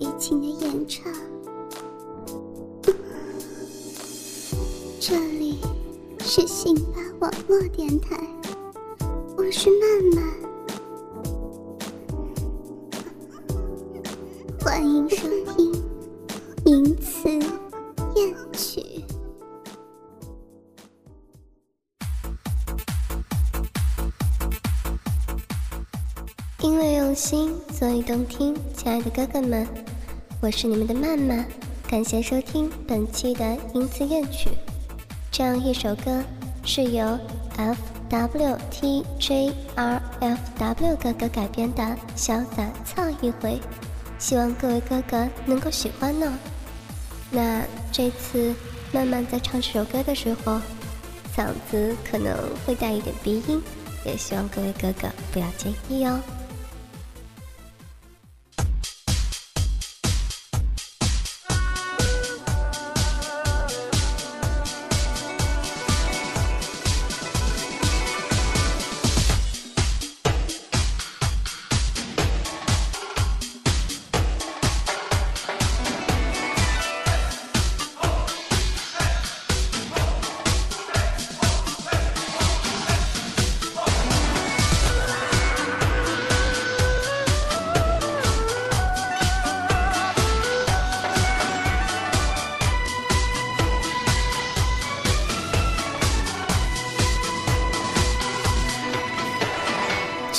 激情的演唱。这里是信巴网络电台，我是曼曼，欢迎收听《名词艳曲》。因为用心，所以动听。亲爱的哥哥们，我是你们的曼曼，感谢收听本期的音词乐曲。这样一首歌是由 F W T J R F W 哥哥改编的《潇洒操一回》，希望各位哥哥能够喜欢呢。那这次曼曼在唱这首歌的时候，嗓子可能会带一点鼻音，也希望各位哥哥不要介意哦。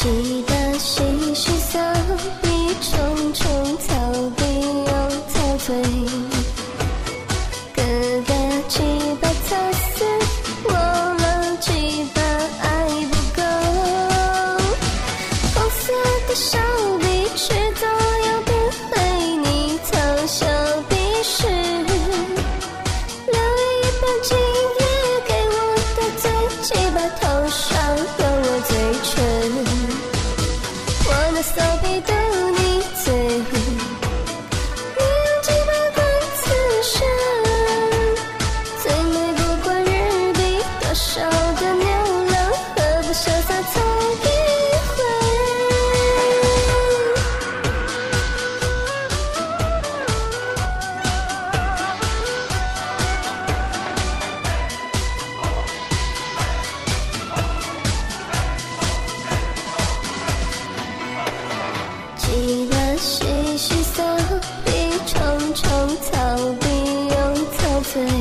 记得细细扫一重重草地又草堆，疙瘩几把草丝，忘了几把爱不够。红色的手臂迟早要变回你嘲笑鼻屎，留一半今夜给我的嘴，几把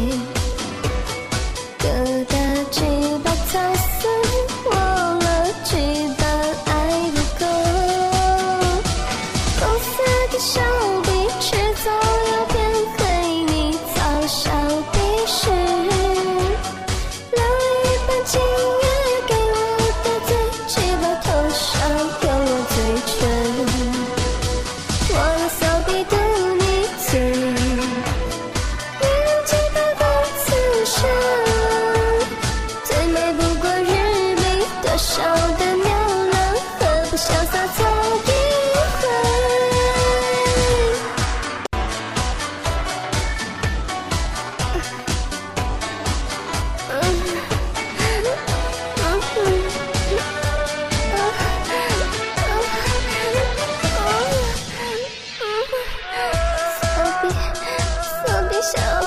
草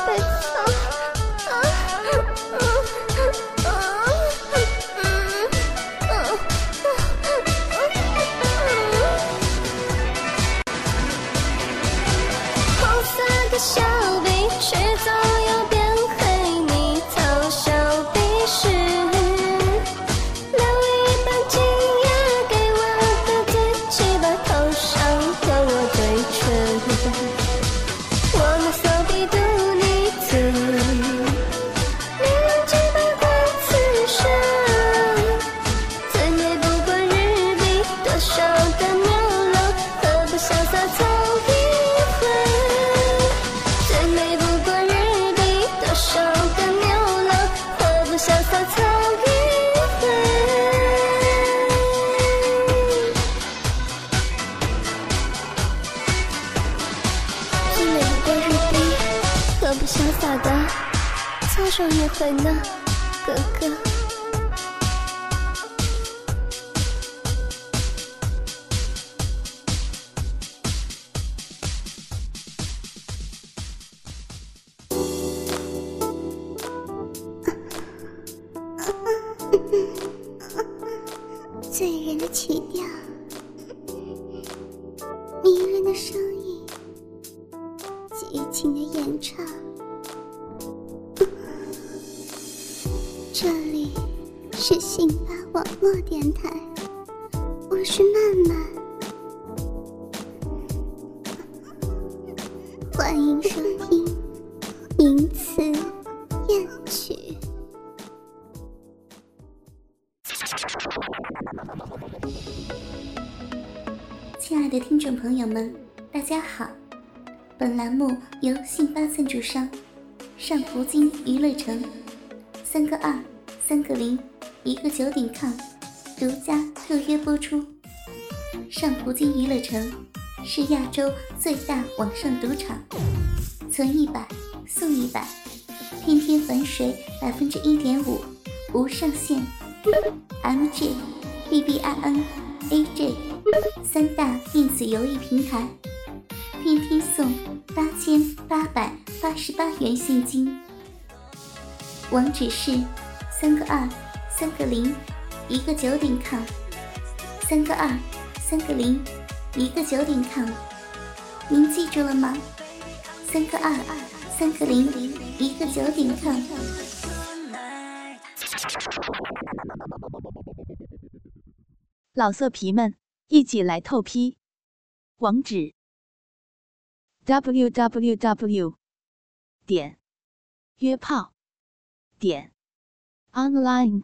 被操。红色的小臂迟早少约会呢，哥哥？醉人的曲调，迷人的声音，激情的演唱。是信巴网络电台，我是曼曼，欢迎收听《名词艳曲》。亲爱的听众朋友们，大家好！本栏目由信巴赞助商上葡京娱乐城三个二三个零一个九点 com 独家特约播出。上葡京娱乐城是亚洲最大网上赌场，存一百送一百，天天返水百分之一点五，无上限。MJ、BBIN、AJ 三大电子游戏平台，天天送八千八百八十八元现金。网址是三个二三个零一个九点 com，三个二三个零一个九点 com，您记住了吗？三个二三个零一个九点 com。老色皮们，一起来透批！网址：w w w 点约炮点 online